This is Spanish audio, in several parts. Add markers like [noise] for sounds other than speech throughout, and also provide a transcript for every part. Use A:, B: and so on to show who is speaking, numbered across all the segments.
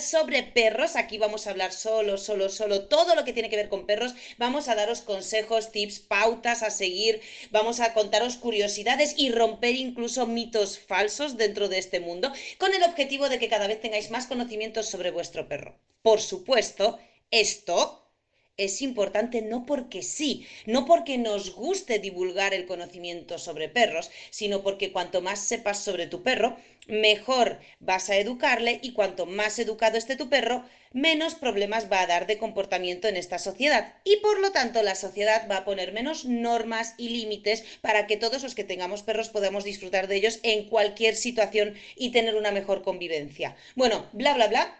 A: sobre perros. Aquí vamos a hablar solo, solo, solo todo lo que tiene que ver con perros. Vamos a daros consejos, tips, pautas a seguir. Vamos a contaros curiosidades y romper incluso mitos falsos dentro de este mundo con el objetivo de que cada vez tengáis más conocimientos sobre vuestro perro. Por supuesto, esto es importante no porque sí, no porque nos guste divulgar el conocimiento sobre perros, sino porque cuanto más sepas sobre tu perro, mejor vas a educarle y cuanto más educado esté tu perro, menos problemas va a dar de comportamiento en esta sociedad. Y por lo tanto la sociedad va a poner menos normas y límites para que todos los que tengamos perros podamos disfrutar de ellos en cualquier situación y tener una mejor convivencia. Bueno, bla, bla, bla.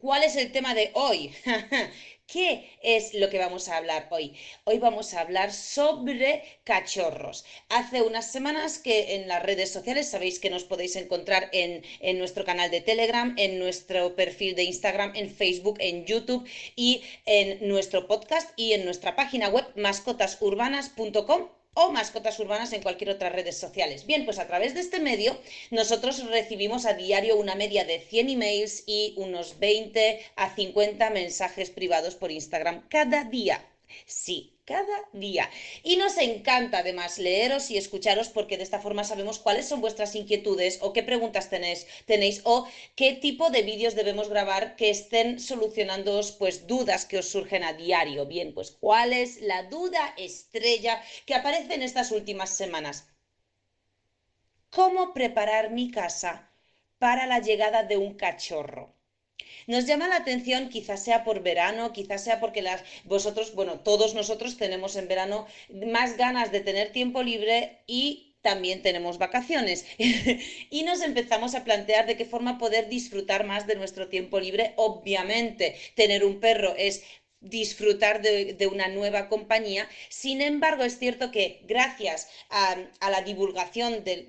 A: ¿Cuál es el tema de hoy? [laughs] ¿Qué es lo que vamos a hablar hoy? Hoy vamos a hablar sobre cachorros. Hace unas semanas que en las redes sociales sabéis que nos podéis encontrar en, en, nuestro canal de Telegram, en nuestro perfil de Instagram, en Facebook, en YouTube y en nuestro podcast y en nuestra página web mascotasurbanas.com o mascotas urbanas en cualquier otra redes sociales. Bien, pues a través de este medio nosotros recibimos a diario una media de 100 emails y unos 20 a 50 mensajes privados por Instagram cada día. Sí, cada día. Y nos encanta además leeros y escucharos porque de esta forma sabemos cuáles son vuestras inquietudes o qué preguntas tenéis, tenéis o qué tipo de vídeos debemos grabar que estén solucionando pues dudas que os surgen a diario. Bien, pues cuál es la duda estrella que aparece en estas últimas semanas. ¿Cómo preparar mi casa para la llegada de un cachorro? Nos llama la atención, quizás sea por verano, quizás sea porque las, vosotros, bueno, todos nosotros tenemos en verano más ganas de tener tiempo libre y también tenemos vacaciones [laughs] y nos empezamos a plantear de qué forma poder disfrutar más de nuestro tiempo libre. Obviamente, tener un perro es disfrutar de, una nueva compañía. Sin embargo, es cierto que gracias a, la divulgación de,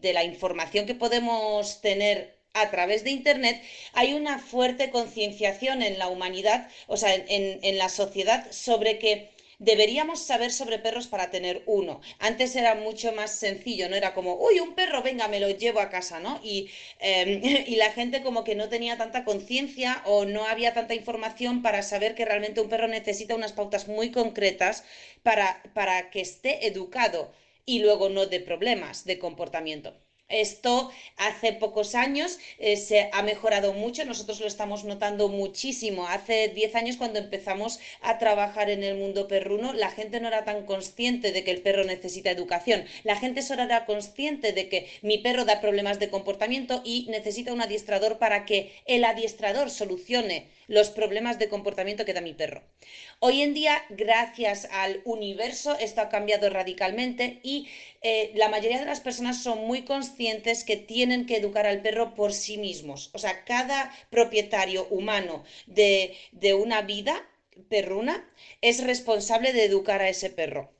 A: de la información que podemos tener a través de Internet, hay una fuerte concienciación en la humanidad, o sea, en, en, la sociedad, sobre que deberíamos saber sobre perros para tener uno. Antes era mucho más sencillo, no era como, uy, un perro, venga, me lo llevo a casa, ¿no? Y, eh, [laughs] y la gente como que no tenía tanta conciencia o no había tanta información para saber que realmente un perro necesita unas pautas muy concretas para, para que esté educado y luego no de problemas de comportamiento. Esto hace pocos años eh, se ha mejorado mucho, nosotros lo estamos notando muchísimo. Hace 10 años cuando empezamos a trabajar en el mundo perruno, la gente no era tan consciente de que el perro necesita educación. La gente solo era consciente de que mi perro da problemas de comportamiento y necesita un adiestrador para que el adiestrador solucione los problemas de comportamiento que da mi perro. Hoy en día, gracias al universo, esto ha cambiado radicalmente y eh, la mayoría de las personas son muy conscientes que tienen que educar al perro por sí mismos. O sea, cada propietario humano de, de una vida perruna es responsable de educar a ese perro.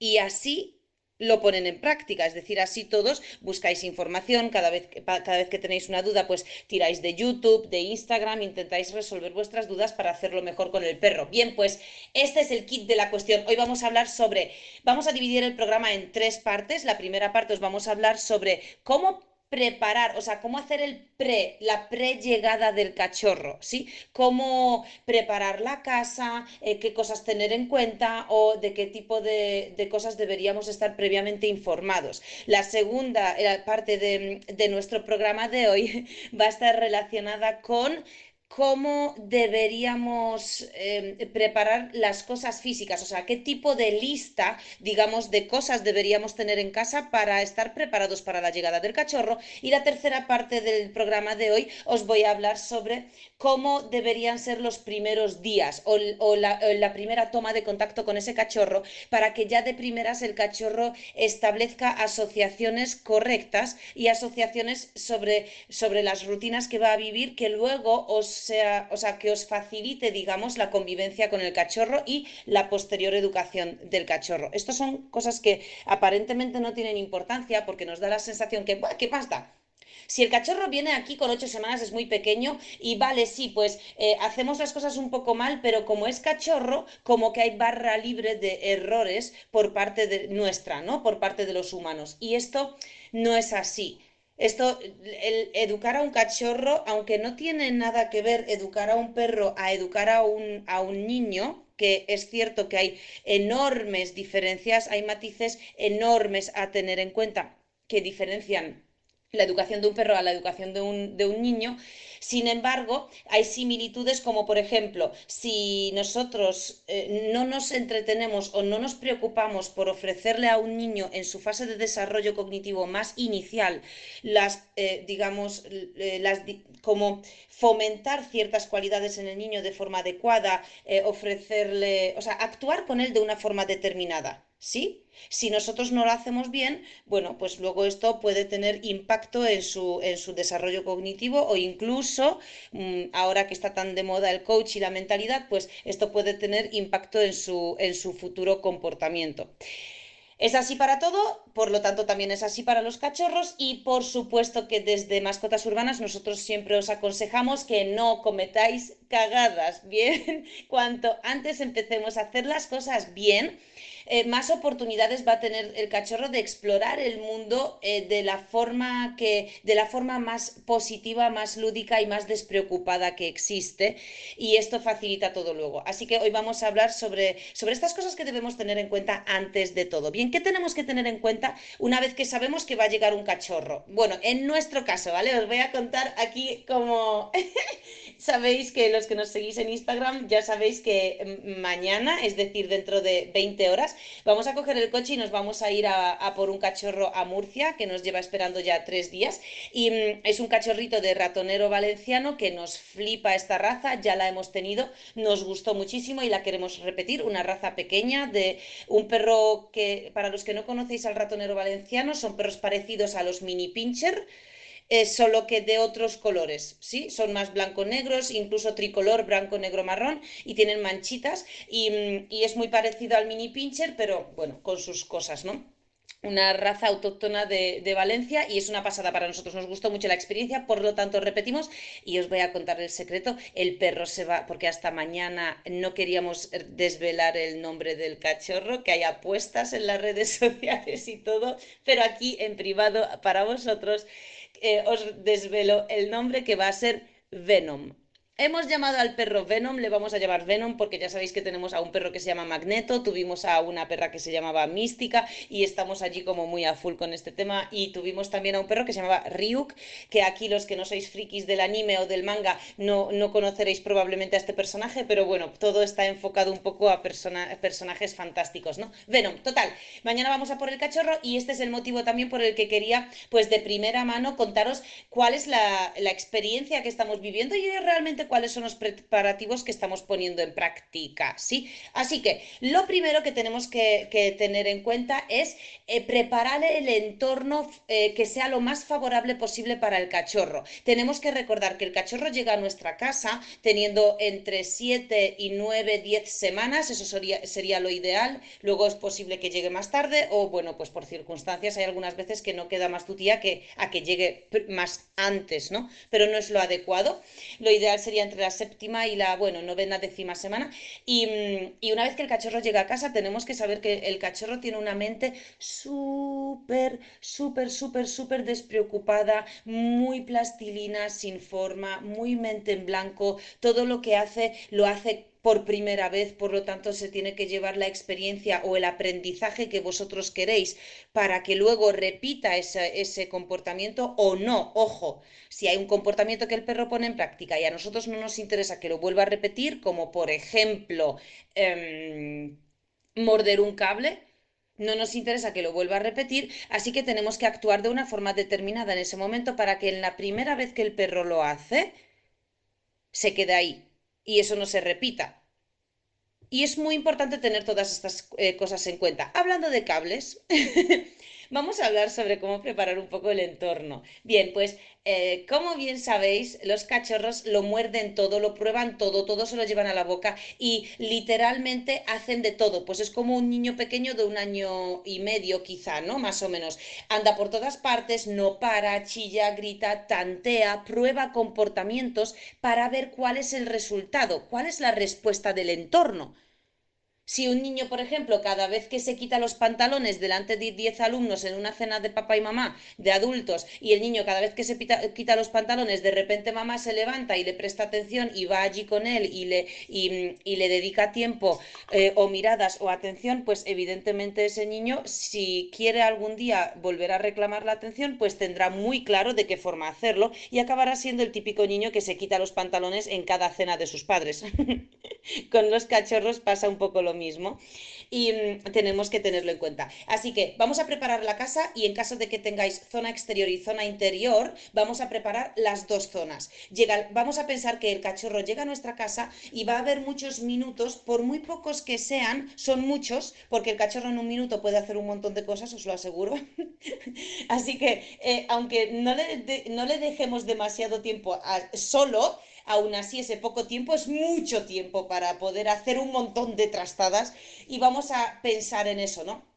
A: Y así lo ponen en práctica. Es decir, así todos buscáis información, cada vez, cada vez que tenéis una duda, pues tiráis de YouTube, de Instagram, intentáis resolver vuestras dudas para hacerlo mejor con el perro. Bien, pues este es el kit de la cuestión. Hoy vamos a hablar sobre, vamos a dividir el programa en tres partes. La primera parte os vamos a hablar sobre cómo preparar, o sea, cómo hacer el pre, la pre-llegada del cachorro, ¿sí? Cómo preparar la casa, eh, qué cosas tener en cuenta o de qué tipo de, de, cosas deberíamos estar previamente informados. La segunda eh, parte de, de nuestro programa de hoy [laughs] va a estar relacionada con cómo deberíamos eh, preparar las cosas físicas, o sea, qué tipo de lista, digamos, de cosas deberíamos tener en casa para estar preparados para la llegada del cachorro. Y la tercera parte del programa de hoy os voy a hablar sobre cómo deberían ser los primeros días o, la, la, primera toma de contacto con ese cachorro para que ya de primeras el cachorro establezca asociaciones correctas y asociaciones sobre, sobre las rutinas que va a vivir que luego os sea, o sea, que os facilite, digamos, la convivencia con el cachorro y la posterior educación del cachorro. Estas son cosas que aparentemente no tienen importancia porque nos da la sensación que, ¿qué más da? Si el cachorro viene aquí con ocho semanas es muy pequeño y vale, sí, pues eh, hacemos las cosas un poco mal, pero como es cachorro, como que hay barra libre de errores por parte de nuestra, ¿no? Por parte de los humanos. Y esto no es así. Esto, el educar a un cachorro, aunque no tiene nada que ver educar a un perro a educar a un, a un niño, que es cierto que hay enormes diferencias, hay matices enormes a tener en cuenta que diferencian la educación de un perro a la educación de un, de un niño. Sin embargo, hay similitudes como, por ejemplo, si nosotros eh, no nos entretenemos o no nos preocupamos por ofrecerle a un niño en su fase de desarrollo cognitivo más inicial las, eh, digamos, eh, las, como fomentar ciertas cualidades en el niño de forma adecuada, ofrecerle, o sea, actuar con él de una forma determinada. ¿Sí? Si nosotros no lo hacemos bien, bueno, pues luego esto puede tener impacto en su, en su desarrollo cognitivo o incluso, mm, ahora que está tan de moda el coach y la mentalidad, pues esto puede tener impacto en su, en su futuro comportamiento. Es así para todo, por lo tanto también es así para los cachorros y por supuesto que desde Mascotas Urbanas nosotros siempre os aconsejamos que no cometáis cagadas, [laughs] bien, cuanto antes empecemos a hacer las cosas bien, eh, más oportunidades va a tener el cachorro de explorar el mundo eh, de la forma que, de la forma más positiva, más lúdica y más despreocupada que existe. Y esto facilita todo luego. Así que hoy vamos a hablar sobre, sobre estas cosas que debemos tener en cuenta antes de todo. Bien, ¿qué tenemos que tener en cuenta una vez que sabemos que va a llegar un cachorro? Bueno, en nuestro caso, ¿vale? Os voy a contar aquí como [laughs] sabéis que los que nos seguís en Instagram ya sabéis que mm, mañana, es decir, dentro de 20 horas, vamos a coger el coche y nos vamos a ir a, por un cachorro a Murcia, que nos lleva esperando ya tres días. Y mm, es un cachorrito de ratonero valenciano que nos flipa esta raza, ya la hemos tenido, nos gustó muchísimo y la queremos repetir, una raza pequeña de un perro que, para los que no conocéis al ratonero valenciano, son perros parecidos a los mini pincher solo que de otros colores, ¿sí? Son más blanco-negros, incluso tricolor, blanco-negro-marrón, y tienen manchitas, y, mm, y, es muy parecido al mini pincher, pero bueno, con sus cosas, ¿no? Una raza autóctona de, de, Valencia y es una pasada para nosotros. Nos gustó mucho la experiencia, por lo tanto repetimos y os voy a contar el secreto. El perro se va, porque hasta mañana no queríamos desvelar el nombre del cachorro, que hay apuestas en las redes [laughs] sociales y todo, pero aquí en privado para vosotros eh, os desvelo el nombre que va a ser Venom. Hemos llamado al perro Venom, le vamos a llamar Venom porque ya sabéis que tenemos a un perro que se llama Magneto, tuvimos a una perra que se llamaba Mística y estamos allí como muy a full con este tema y tuvimos también a un perro que se llamaba Ryuk, que aquí los que no sois frikis del anime o del manga no, no conoceréis probablemente a este personaje, pero bueno, todo está enfocado un poco a personajes fantásticos, ¿no? Venom, total, mañana vamos a por el cachorro y este es el motivo también por el que quería pues de primera mano contaros cuál es la, la experiencia que estamos viviendo y realmente cuáles son los preparativos que estamos poniendo en práctica, ¿sí? Así que lo primero que tenemos que, tener en cuenta es eh, preparar el entorno eh, que sea lo más favorable posible para el cachorro. Tenemos que recordar que el cachorro llega a nuestra casa teniendo entre 7 y 9, 10 semanas, eso sería, lo ideal, luego es posible que llegue más tarde o bueno, pues por circunstancias hay algunas veces que no queda más tu tía que a que llegue más antes, ¿no? Pero no es lo adecuado. Lo ideal sería entre la séptima y la, bueno, novena, décima semana. Y, mm, y una vez que el cachorro llega a casa, tenemos que saber que el cachorro tiene una mente súper, súper, súper, súper despreocupada, muy plastilina, sin forma, muy mente en blanco. Todo lo que hace, lo hace por primera vez, por lo tanto se tiene que llevar la experiencia o el aprendizaje que vosotros queréis para que luego repita ese, comportamiento o no. Ojo, si hay un comportamiento que el perro pone en práctica y a nosotros no nos interesa que lo vuelva a repetir, como por ejemplo em, morder un cable, no nos interesa que lo vuelva a repetir, así que tenemos que actuar de una forma determinada en ese momento para que en la primera vez que el perro lo hace, se quede ahí y eso no se repita. Y es muy importante tener todas estas eh, cosas en cuenta. Hablando de cables, [laughs] vamos a hablar sobre cómo preparar un poco el entorno. Bien, pues eh, como bien sabéis, los cachorros lo muerden todo, lo prueban todo, todo se lo llevan a la boca y literalmente hacen de todo. Pues es como un niño pequeño de un año y medio quizá, ¿no? Más o menos. Anda por todas partes, no para, chilla, grita, tantea, prueba comportamientos para ver cuál es el resultado, cuál es la respuesta del entorno. Si un niño, por ejemplo, cada vez que se quita los pantalones delante de 10 alumnos en una cena de papá y mamá, de adultos, y el niño cada vez que se quita los pantalones, de repente mamá se levanta y le presta atención y va allí con él y le, y, le dedica tiempo eh, o miradas o atención, pues evidentemente ese niño, si quiere algún día volver a reclamar la atención, pues tendrá muy claro de qué forma hacerlo y acabará siendo el típico niño que se quita los pantalones en cada cena de sus padres. [laughs] con los cachorros pasa un poco lo mismo mismo y mm, tenemos que tenerlo en cuenta. Así que vamos a preparar la casa y en caso de que tengáis zona exterior y zona interior, vamos a preparar las dos zonas. Llega, vamos a pensar que el cachorro llega a nuestra casa y va a haber muchos minutos, por muy pocos que sean, son muchos, porque el cachorro en un minuto puede hacer un montón de cosas, os lo aseguro. [laughs] Así que, eh, aunque no le, no le dejemos demasiado tiempo solo, aún así ese poco tiempo es mucho tiempo para poder hacer un montón de trastadas y vamos a pensar en eso, ¿no?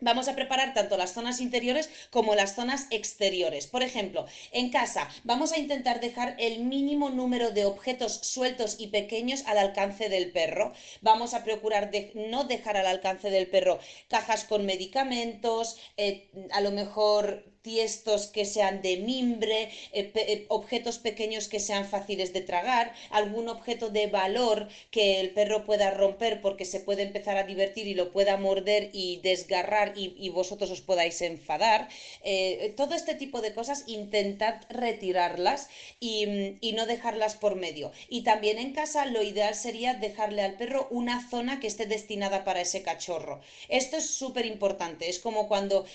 A: Vamos a preparar tanto las zonas interiores como las zonas exteriores. Por ejemplo, en casa vamos a intentar dejar el mínimo número de objetos sueltos y pequeños al alcance del perro. Vamos a procurar no dejar al alcance del perro cajas con medicamentos, eh, a lo mejor tiestos que sean de mimbre, eh, eh, objetos pequeños que sean fáciles de tragar, algún objeto de valor que el perro pueda romper porque se puede empezar a divertir y lo pueda morder y desgarrar y, vosotros os podáis enfadar. Eh, todo este tipo de cosas, intentad retirarlas y, no dejarlas por medio. Y también en casa lo ideal sería dejarle al perro una zona que esté destinada para ese cachorro. Esto es súper importante. Es como cuando,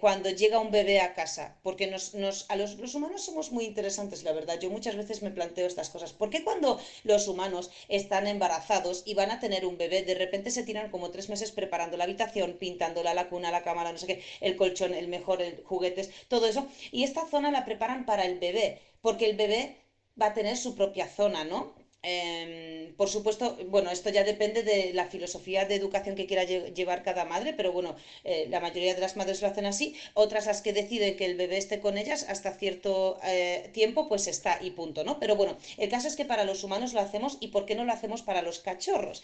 A: cuando llega un bebé a casa, porque nos, a los, los, humanos somos muy interesantes, la verdad. Yo muchas veces me planteo estas cosas. ¿Por qué cuando los humanos están embarazados y van a tener un bebé, de repente se tiran como tres meses preparando la habitación, pintándola, la cuna, la cámara, no sé qué, el colchón, el mejor, el juguetes, todo eso? Y esta zona la preparan para el bebé, porque el bebé va a tener su propia zona, ¿no? Em, por supuesto, bueno, esto ya depende de la filosofía de educación que quiera llevar cada madre, pero bueno, eh, la mayoría de las madres lo hacen así, otras las que deciden que el bebé esté con ellas hasta cierto eh, tiempo, pues está y punto, ¿no? Pero bueno, el caso es que para los humanos lo hacemos y ¿por qué no lo hacemos para los cachorros?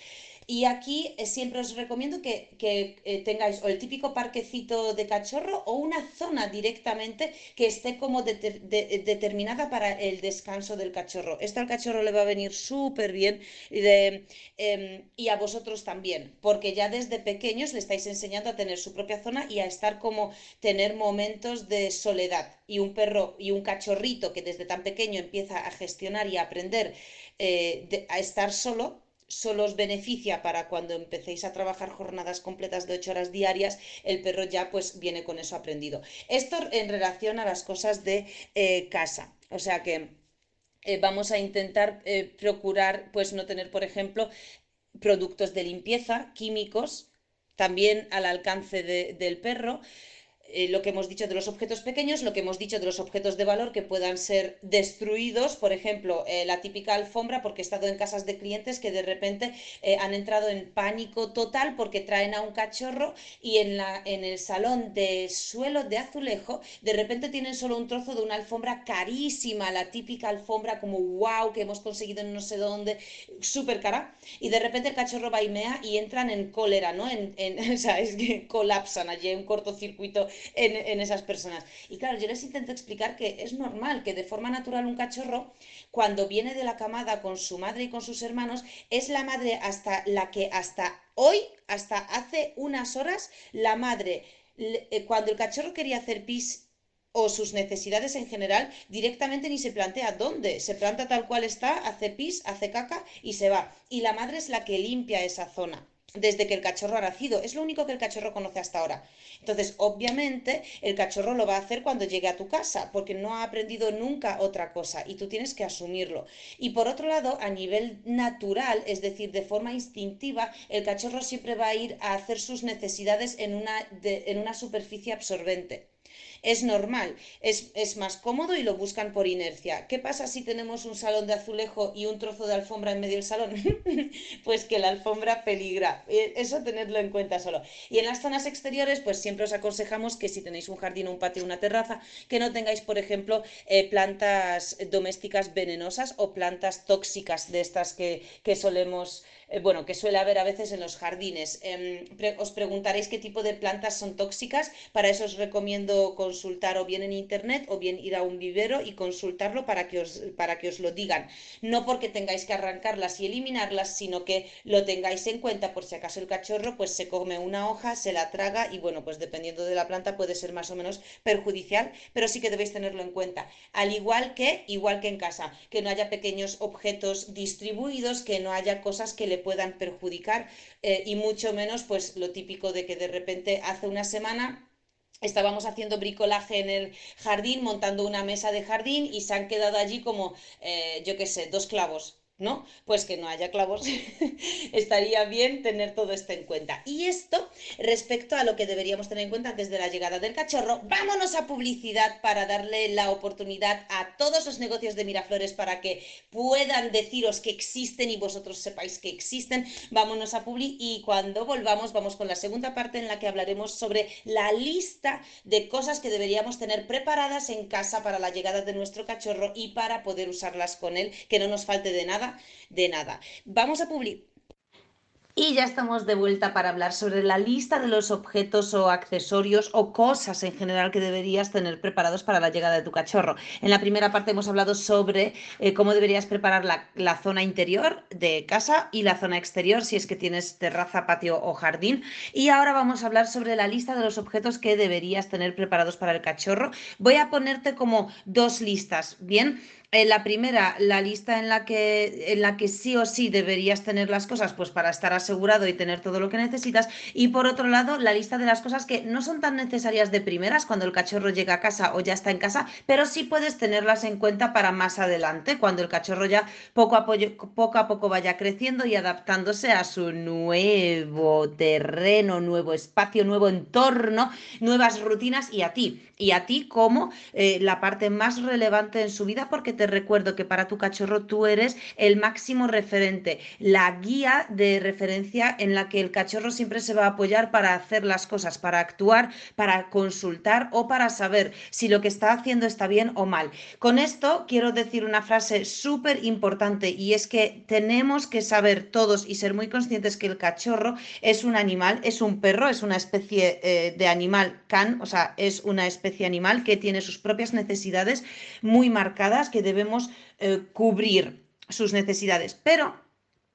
A: Y aquí eh, siempre os recomiendo que, eh, tengáis o el típico parquecito de cachorro o una zona directamente que esté como determinada para el descanso del cachorro. Esto al cachorro le va a venir súper bien em, y a vosotros también, porque ya desde pequeños le estáis enseñando a tener su propia zona y a estar como tener momentos de soledad. Y un perro y un cachorrito que desde tan pequeño empieza a gestionar y a aprender eh, a estar solo, solo os beneficia para cuando empecéis a trabajar jornadas completas de ocho horas diarias, el perro ya pues viene con eso aprendido. Esto en relación a las cosas de eh, casa. O sea que eh, vamos a intentar eh, procurar pues no tener, por ejemplo, productos de limpieza, químicos, también al alcance del perro. Eh, lo que hemos dicho de los objetos pequeños, lo que hemos dicho de los objetos de valor que puedan ser destruidos, por ejemplo, eh, la típica alfombra, porque he estado en casas de clientes que de repente eh, han entrado en pánico total porque traen a un cachorro y en, la, en el salón de suelo de azulejo, de repente tienen solo un trozo de una alfombra carísima, la típica alfombra como wow que hemos conseguido en no sé dónde, súper cara, y de repente el cachorro vaimea y entran en cólera, ¿no? En, [laughs] o sea, es que colapsan allí, un cortocircuito en, esas personas. Y claro, yo les intento explicar que es normal que de forma natural un cachorro, cuando viene de la camada con su madre y con sus hermanos, es la madre hasta la que hasta hoy, hasta hace unas horas, la madre, eh, cuando el cachorro quería hacer pis o sus necesidades en general, directamente ni se plantea dónde. Se planta tal cual está, hace pis, hace caca y se va. Y la madre es la que limpia esa zona desde que el cachorro ha nacido. Es lo único que el cachorro conoce hasta ahora. Entonces, obviamente, el cachorro lo va a hacer cuando llegue a tu casa, porque no ha aprendido nunca otra cosa y tú tienes que asumirlo. Y por otro lado, a nivel natural, es decir, de forma instintiva, el cachorro siempre va a ir a hacer sus necesidades en una, en una superficie absorbente. Es normal, es, es más cómodo y lo buscan por inercia. ¿Qué pasa si tenemos un salón de azulejo y un trozo de alfombra en medio del salón? [laughs] pues que la alfombra peligra. Eh, eso tenedlo en cuenta solo. Y en las zonas exteriores, pues siempre os aconsejamos que si tenéis un jardín, un patio, una terraza, que no tengáis, por ejemplo, eh, plantas domésticas venenosas o plantas tóxicas de estas que, que solemos eh, bueno, que suele haber a veces en los jardines. Em, os preguntaréis qué tipo de plantas son tóxicas. Para eso os recomiendo consultar o bien en internet o bien ir a un vivero y consultarlo para que os, para que os lo digan. No porque tengáis que arrancarlas y eliminarlas, sino que lo tengáis en cuenta por si acaso el cachorro pues se come una hoja, se la traga y bueno, pues dependiendo de la planta puede ser más o menos perjudicial, pero sí que debéis tenerlo en cuenta. Al igual que, igual que en casa, que no haya pequeños objetos distribuidos, que no haya cosas que le puedan perjudicar eh, y mucho menos pues lo típico de que de repente hace una semana estábamos haciendo bricolaje en el jardín, montando una mesa de jardín y se han quedado allí como, eh, yo qué sé, dos clavos ¿no? Pues que no haya clavos. [laughs] Estaría bien tener todo esto en cuenta. Y esto, respecto a lo que deberíamos tener en cuenta antes de la llegada del cachorro, vámonos a publicidad para darle la oportunidad a todos los negocios de Miraflores para que puedan deciros que existen y vosotros sepáis que existen. Vámonos a publi y cuando volvamos vamos con la segunda parte en la que hablaremos sobre la lista de cosas que deberíamos tener preparadas en casa para la llegada de nuestro cachorro y para poder usarlas con él, que no nos falte de nada de nada. Vamos a publicar. Y ya estamos de vuelta para hablar sobre la lista de los objetos o accesorios o cosas en general que deberías tener preparados para la llegada de tu cachorro. En la primera parte hemos hablado sobre eh, cómo deberías preparar la, la, zona interior de casa y la zona exterior si es que tienes terraza, patio o jardín. Y ahora vamos a hablar sobre la lista de los objetos que deberías tener preparados para el cachorro. Voy a ponerte como dos listas, ¿bien? La primera, la lista en la, que, en la que sí o sí deberías tener las cosas, pues para estar asegurado y tener todo lo que necesitas. Y por otro lado, la lista de las cosas que no son tan necesarias de primeras cuando el cachorro llega a casa o ya está en casa, pero sí puedes tenerlas en cuenta para más adelante, cuando el cachorro ya poco a, poco, a poco vaya creciendo y adaptándose a su nuevo terreno, nuevo espacio, nuevo entorno, nuevas rutinas y a ti. Y a ti como eh, la parte más relevante en su vida porque te recuerdo que para tu cachorro tú eres el máximo referente, la guía de referencia en la que el cachorro siempre se va a apoyar para hacer las cosas, para actuar, para consultar o para saber si lo que está haciendo está bien o mal. Con esto quiero decir una frase súper importante y es que tenemos que saber todos y ser muy conscientes que el cachorro es un animal, es un perro, es una especie eh, de animal can, o sea, es una especie animal que tiene sus propias necesidades muy marcadas, que debemos eh, cubrir sus necesidades. Pero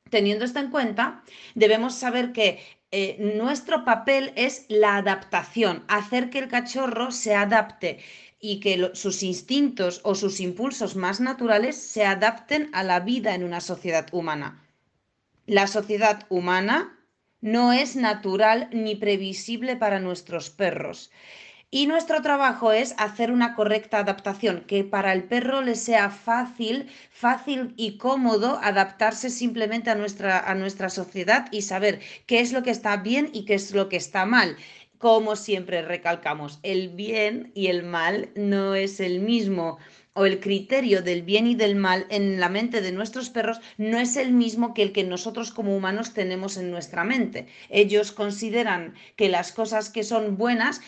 A: teniendo esto en cuenta, debemos saber que eh, nuestro papel es la adaptación, hacer que el cachorro se adapte y que sus instintos o sus impulsos más naturales se adapten a la vida en una sociedad humana. La sociedad humana no es natural ni previsible para nuestros perros. Y nuestro trabajo es hacer una correcta adaptación, que para el perro le sea fácil, fácil y cómodo adaptarse simplemente a nuestra, a nuestra sociedad y saber qué es lo que está bien y qué es lo que está mal. Como siempre recalcamos, el bien y el mal no es el mismo o el criterio del bien y del mal en la mente de nuestros perros no es el mismo que el que nosotros como humanos tenemos en nuestra mente. Ellos consideran que las cosas que son buenas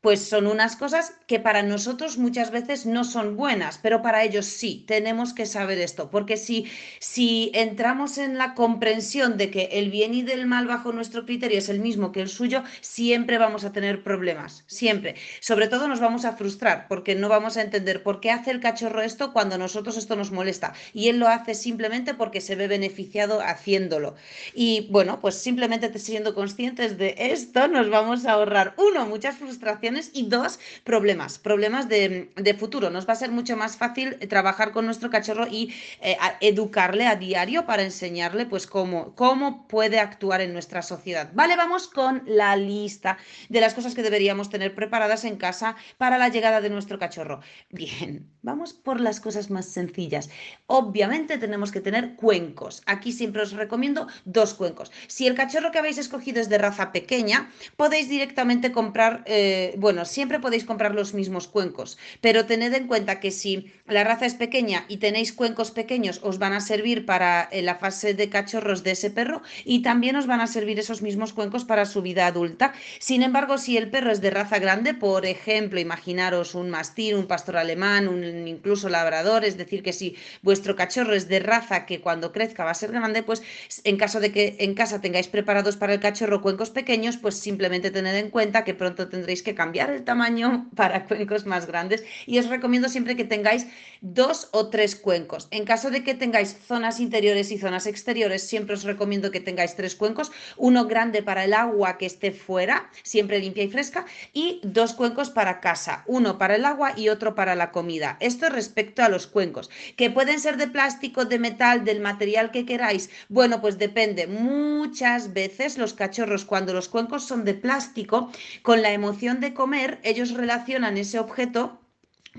A: pues son unas cosas que para nosotros muchas veces no son buenas, pero para ellos sí, tenemos que saber esto, porque si, si entramos en la comprensión de que el bien y del mal bajo nuestro criterio es el mismo que el suyo, siempre vamos a tener problemas, siempre. Sobre todo nos vamos a frustrar, porque no vamos a entender por qué hace el cachorro esto cuando a nosotros esto nos molesta, y él lo hace simplemente porque se ve beneficiado haciéndolo. Y bueno, pues simplemente siendo conscientes de esto, nos vamos a ahorrar, uno, muchas frustraciones, y dos, problemas, problemas de, futuro. Nos va a ser mucho más fácil trabajar con nuestro cachorro y eh, educarle a diario para enseñarle pues cómo, cómo puede actuar en nuestra sociedad. Vale, vamos con la lista de las cosas que deberíamos tener preparadas en casa para la llegada de nuestro cachorro. Bien, vamos por las cosas más sencillas. Obviamente tenemos que tener cuencos. Aquí siempre os recomiendo dos cuencos. Si el cachorro que habéis escogido es de raza pequeña, podéis directamente comprar eh, bueno, siempre podéis comprar los mismos cuencos, pero tened en cuenta que si la raza es pequeña y tenéis cuencos pequeños, os van a servir para eh, la fase de cachorros de ese perro y también os van a servir esos mismos cuencos para su vida adulta. Sin embargo, si el perro es de raza grande, por ejemplo, imaginaros un mastín, un pastor alemán, un incluso labrador, es decir, que si vuestro cachorro es de raza que cuando crezca va a ser grande, pues en caso de que en casa tengáis preparados para el cachorro cuencos pequeños, pues simplemente tened en cuenta que pronto tendréis que cambiar el tamaño [laughs] para cuencos más grandes y os recomiendo siempre que tengáis dos o tres cuencos. En caso de que tengáis zonas interiores y zonas exteriores, siempre os recomiendo que tengáis tres cuencos, uno grande para el agua que esté fuera, siempre limpia y fresca, y dos cuencos para casa, uno para el agua y otro para la comida. Esto respecto a los cuencos, que pueden ser de plástico, de metal, del material que queráis. Bueno, pues depende. Muchas veces los cachorros, cuando los cuencos son de plástico, con la emoción de comer, ellos relacionan ese objeto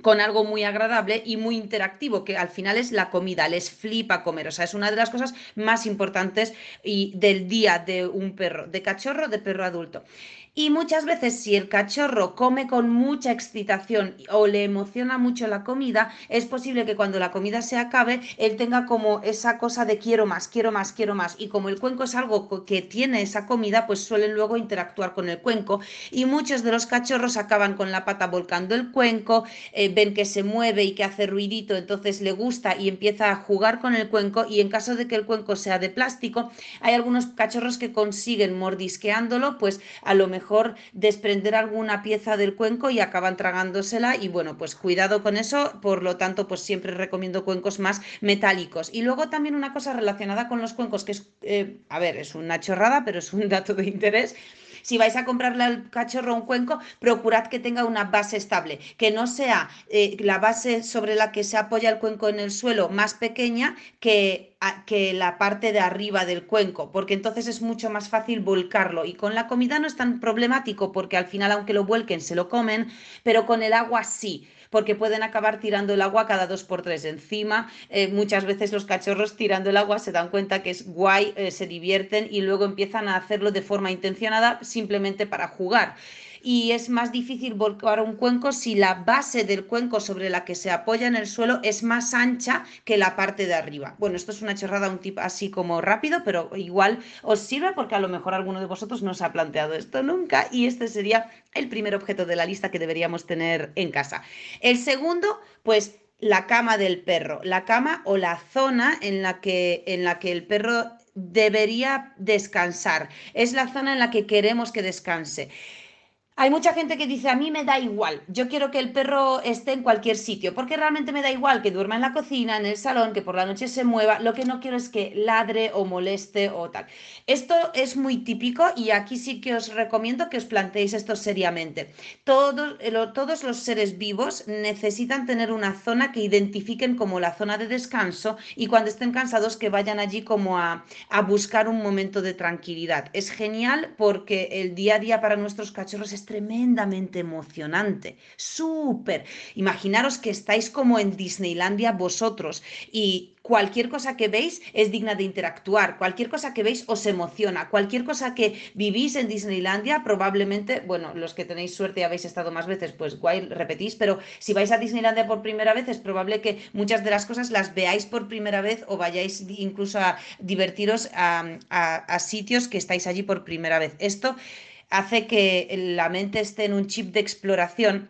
A: con algo muy agradable y muy interactivo, que al final es la comida, les flipa comer, o sea, es una de las cosas más importantes y del día de un perro, de cachorro, de perro adulto. Y muchas veces si el cachorro come con mucha excitación o le emociona mucho la comida, es posible que cuando la comida se acabe, él tenga como esa cosa de quiero más, quiero más, quiero más. Y como el cuenco es algo que tiene esa comida, pues suelen luego interactuar con el cuenco. Y muchos de los cachorros acaban con la pata volcando el cuenco, eh, ven que se mueve y que hace ruidito, entonces le gusta y empieza a jugar con el cuenco. Y en caso de que el cuenco sea de plástico, hay algunos cachorros que consiguen mordisqueándolo, pues a lo mejor mejor desprender alguna pieza del cuenco y acaban tragándosela y bueno, pues cuidado con eso, por lo tanto, pues siempre recomiendo cuencos más metálicos. Y luego también una cosa relacionada con los cuencos, que es, eh, a ver, es una chorrada, pero es un dato de interés. Si vais a comprarle al cachorro un cuenco, procurad que tenga una base estable, que no sea eh, la base sobre la que se apoya el cuenco en el suelo más pequeña que, que la parte de arriba del cuenco, porque entonces es mucho más fácil volcarlo. Y con la comida no es tan problemático, porque al final, aunque lo vuelquen, se lo comen, pero con el agua sí porque pueden acabar tirando el agua cada dos por tres. Encima, eh, muchas veces los cachorros tirando el agua se dan cuenta que es guay, eh, se divierten y luego empiezan a hacerlo de forma intencionada simplemente para jugar y es más difícil volcar un cuenco si la base del cuenco sobre la que se apoya en el suelo es más ancha que la parte de arriba. Bueno, esto es una chorrada, un tip así como rápido, pero igual os sirve porque a lo mejor alguno de vosotros no se ha planteado esto nunca y este sería el primer objeto de la lista que deberíamos tener en casa. El segundo, pues la cama del perro, la cama o la zona en la que, en la que el perro debería descansar. Es la zona en la que queremos que descanse. Hay mucha gente que dice, a mí me da igual, yo quiero que el perro esté en cualquier sitio, porque realmente me da igual que duerma en la cocina, en el salón, que por la noche se mueva, lo que no quiero es que ladre o moleste o tal. Esto es muy típico y aquí sí que os recomiendo que os planteéis esto seriamente. Todos, todos los seres vivos necesitan tener una zona que identifiquen como la zona de descanso y cuando estén cansados que vayan allí como a, a buscar un momento de tranquilidad. Es genial porque el día a día para nuestros cachorros es tremendamente emocionante, súper. Imaginaros que estáis como en Disneylandia vosotros y cualquier cosa que veis es digna de interactuar, cualquier cosa que veis os emociona, cualquier cosa que vivís en Disneylandia probablemente, bueno, los que tenéis suerte y habéis estado más veces, pues guay, repetís, pero si vais a Disneylandia por primera vez es probable que muchas de las cosas las veáis por primera vez o vayáis incluso a divertiros a, a sitios que estáis allí por primera vez. Esto hace que la mente esté en un chip de exploración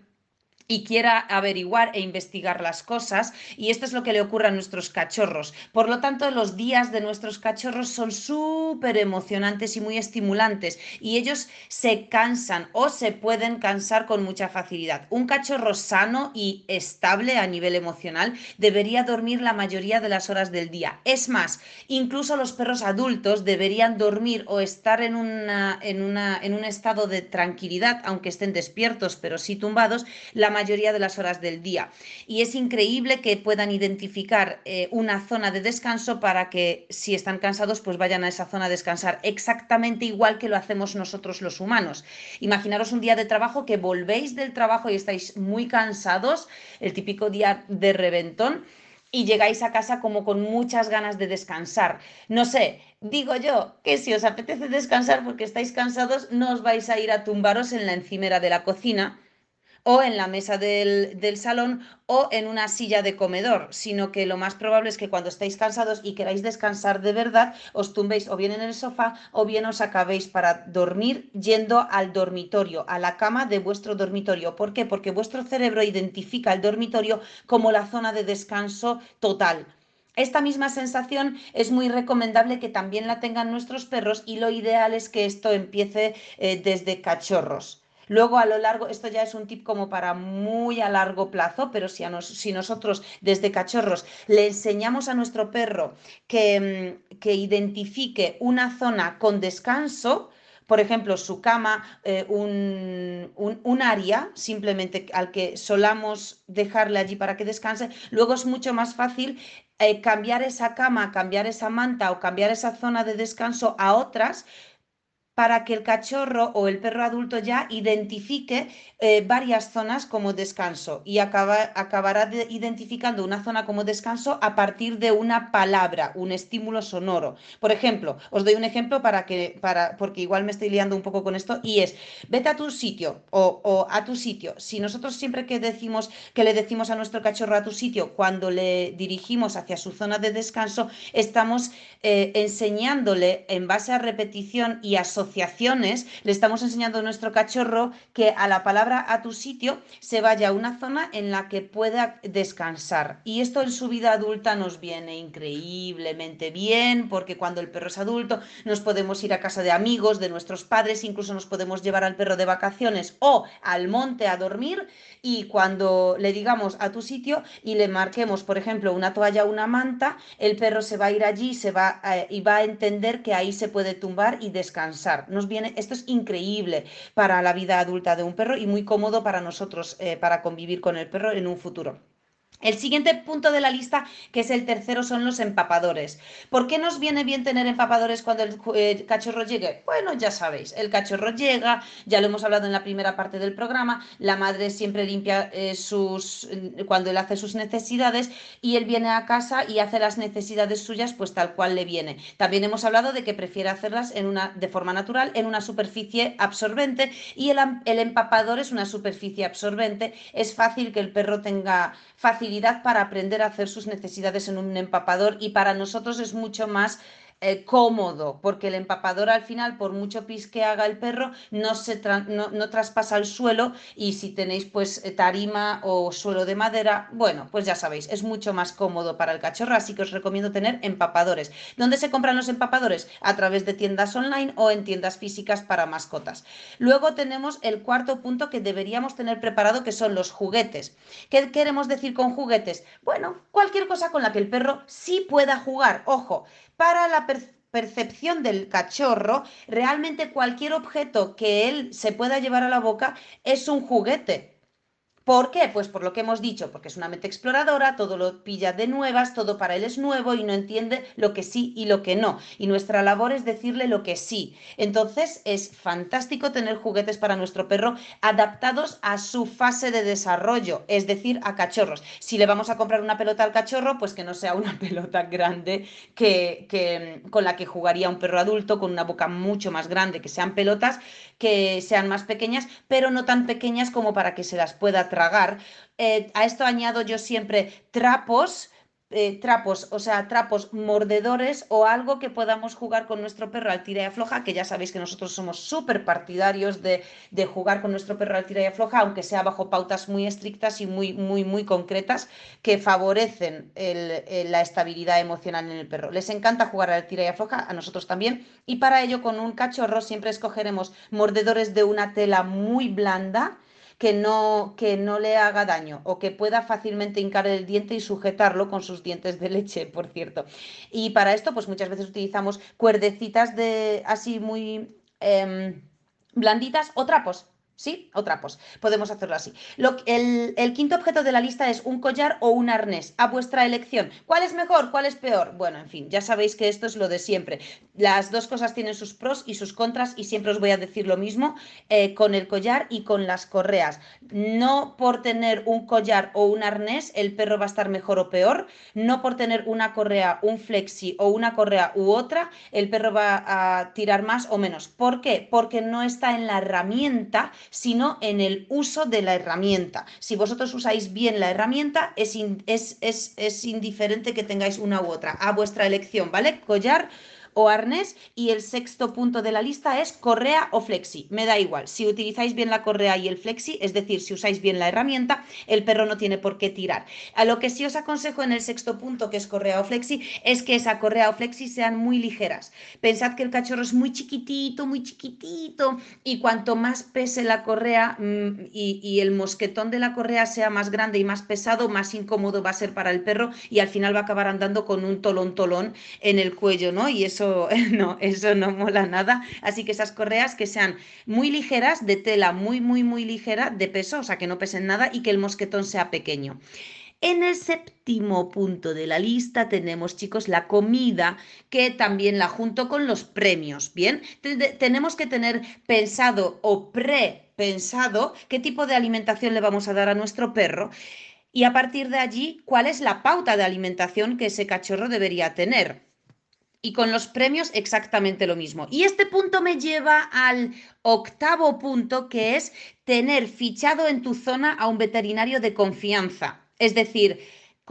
A: y quiera averiguar e investigar las cosas y esto es lo que le ocurre a nuestros cachorros. Por lo tanto, los días de nuestros cachorros son súper emocionantes y muy estimulantes y ellos se cansan o se pueden cansar con mucha facilidad. Un cachorro sano y estable a nivel emocional debería dormir la mayoría de las horas del día. Es más, incluso los perros adultos deberían dormir o estar en, una, en, una, en un estado de tranquilidad, aunque estén despiertos pero sí tumbados, de las horas del día. Y es increíble que puedan identificar eh, una zona de descanso para que si están cansados, pues vayan a esa zona a descansar, exactamente igual que lo hacemos nosotros los humanos. Imaginaros un día de trabajo que volvéis del trabajo y estáis muy cansados, el típico día de reventón y llegáis a casa como con muchas ganas de descansar. No sé, digo yo que si os apetece descansar porque estáis cansados, no os vais a ir a tumbaros en la encimera de la cocina o en la mesa del, del, salón o en una silla de comedor, sino que lo más probable es que cuando estéis cansados y queráis descansar de verdad, os tumbéis o bien en el sofá o bien os acabéis para dormir yendo al dormitorio, a la cama de vuestro dormitorio. ¿Por qué? Porque vuestro cerebro identifica el dormitorio como la zona de descanso total. Esta misma sensación es muy recomendable que también la tengan nuestros perros y lo ideal es que esto empiece eh, desde cachorros. Luego a lo largo, esto ya es un tip como para muy a largo plazo, pero si, nosotros desde cachorros le enseñamos a nuestro perro que, mm, que identifique una zona con descanso, por ejemplo, su cama, eh, un, un, un, área simplemente al que solamos dejarle allí para que descanse, luego es mucho más fácil eh, cambiar esa cama, cambiar esa manta o cambiar esa zona de descanso a otras para que el cachorro o el perro adulto ya identifique eh, varias zonas como descanso y acaba, acabará identificando una zona como descanso a partir de una palabra, un estímulo sonoro. Por ejemplo, os doy un ejemplo para que, para, porque igual me estoy liando un poco con esto, y es, vete a tu sitio o, a tu sitio. Si nosotros siempre que decimos, que le decimos a nuestro cachorro a tu sitio, cuando le dirigimos hacia su zona de descanso, estamos eh, enseñándole en base a repetición y asociación le estamos enseñando a nuestro cachorro que a la palabra a tu sitio se vaya a una zona en la que pueda descansar. Y esto en su vida adulta nos viene increíblemente bien, porque cuando el perro es adulto nos podemos ir a casa de amigos, de nuestros padres, incluso nos podemos llevar al perro de vacaciones o al monte a dormir y cuando le digamos a tu sitio y le marquemos, por ejemplo, una toalla o una manta, el perro se va a ir allí se va, eh, y va a entender que ahí se puede tumbar y descansar. Nos viene, esto es increíble para la vida adulta de un perro y muy cómodo para nosotros, eh, para convivir con el perro en un futuro. El siguiente punto de la lista, que es el tercero, son los empapadores. ¿Por qué nos viene bien tener empapadores cuando el eh, cachorro llegue? Bueno, ya sabéis, el cachorro llega, ya lo hemos hablado en la primera parte del programa, la madre siempre limpia eh, sus, mm, cuando él hace sus necesidades y él viene a casa y hace las necesidades suyas pues tal cual le viene. También hemos hablado de que prefiere hacerlas en una, de forma natural en una superficie absorbente y el, el empapador es una superficie absorbente. Es fácil que el perro tenga facilidad para aprender a hacer sus necesidades en un empapador y para nosotros es mucho más eh, cómodo, porque el empapador al final, por mucho pis que haga el perro, no, se no, no, traspasa el suelo y si tenéis pues eh, tarima o suelo de madera, bueno, pues ya sabéis, es mucho más cómodo para el cachorro, así que os recomiendo tener empapadores. ¿Dónde se compran los empapadores? A través de tiendas online o en tiendas físicas para mascotas. Luego tenemos el cuarto punto que deberíamos tener preparado, que son los juguetes. ¿Qué queremos decir con juguetes? Bueno, cualquier cosa con la que el perro sí pueda jugar. Ojo, para la percepción del cachorro, realmente cualquier objeto que él se pueda llevar a la boca es un juguete. ¿Por qué? Pues por lo que hemos dicho, porque es una mente exploradora, todo lo pilla de nuevas, todo para él es nuevo y no entiende lo que sí y lo que no. Y nuestra labor es decirle lo que sí. Entonces es fantástico tener juguetes para nuestro perro adaptados a su fase de desarrollo, es decir, a cachorros. Si le vamos a comprar una pelota al cachorro, pues que no sea una [laughs] pelota grande que, que con la que jugaría un perro adulto, con una boca mucho más grande, que sean pelotas que sean más pequeñas, pero no tan pequeñas como para que se las pueda tragar. Eh, a esto añado yo siempre trapos. Eh, trapos, o sea, trapos mordedores o algo que podamos jugar con nuestro perro al tira y afloja, que ya sabéis que nosotros somos súper partidarios de, de, jugar con nuestro perro al tira y afloja, aunque sea bajo pautas muy estrictas y muy, muy, muy concretas que favorecen la estabilidad emocional en el perro. Les encanta jugar al tira y afloja, a nosotros también, y para ello con un cachorro siempre escogeremos mordedores de una tela muy blanda, que no, que no le haga daño o que pueda fácilmente hincar el diente y sujetarlo con sus dientes de leche, [laughs] por cierto. Y para esto, pues muchas veces utilizamos cuerdecitas de así muy eh, blanditas o trapos ¿Sí? O trapos. Podemos hacerlo así. Lo, el, el, quinto objeto de la lista es un collar o un arnés, a vuestra elección. ¿Cuál es mejor? ¿Cuál es peor? Bueno, en fin, ya sabéis que esto es lo de siempre. Las dos cosas tienen sus pros y sus contras y siempre os voy a decir lo mismo eh, con el collar y con las correas. No por tener un collar o un arnés el perro va a estar mejor o peor, no por tener una correa, un flexi o una correa u otra, el perro va a tirar más o menos. ¿Por qué? Porque no está en la herramienta, sino en el uso de la herramienta. Si vosotros usáis bien la herramienta, es, es, es, es indiferente que tengáis una u otra, a vuestra elección, ¿vale? Collar o arnés y el sexto punto de la lista es correa o flexi. Me da igual, si utilizáis bien la correa y el flexi, es decir, si usáis bien la herramienta, el perro no tiene por qué tirar. A lo que sí os aconsejo en el sexto punto, que es correa o flexi, es que esa correa o flexi sean muy ligeras. Pensad que el cachorro es muy chiquitito, muy chiquitito y cuanto más pese la correa mm, y, y el mosquetón de la correa sea más grande y más pesado, más incómodo va a ser para el perro y al final va a acabar andando con un tolón tolón en el cuello, ¿no? Y eso [laughs] no, eso no mola nada. Así que esas correas que sean muy ligeras, de tela muy, muy, muy ligera, de peso, o sea, que no pesen nada y que el mosquetón sea pequeño. En el séptimo punto de la lista tenemos, chicos, la comida, que también la junto con los premios. Bien, tenemos que tener pensado o pre-pensado qué tipo de alimentación le vamos a dar a nuestro perro y a partir de allí, cuál es la pauta de alimentación que ese cachorro debería tener. Y con los premios exactamente lo mismo. Y este punto me lleva al octavo punto, que es tener fichado en tu zona a un veterinario de confianza. Es decir,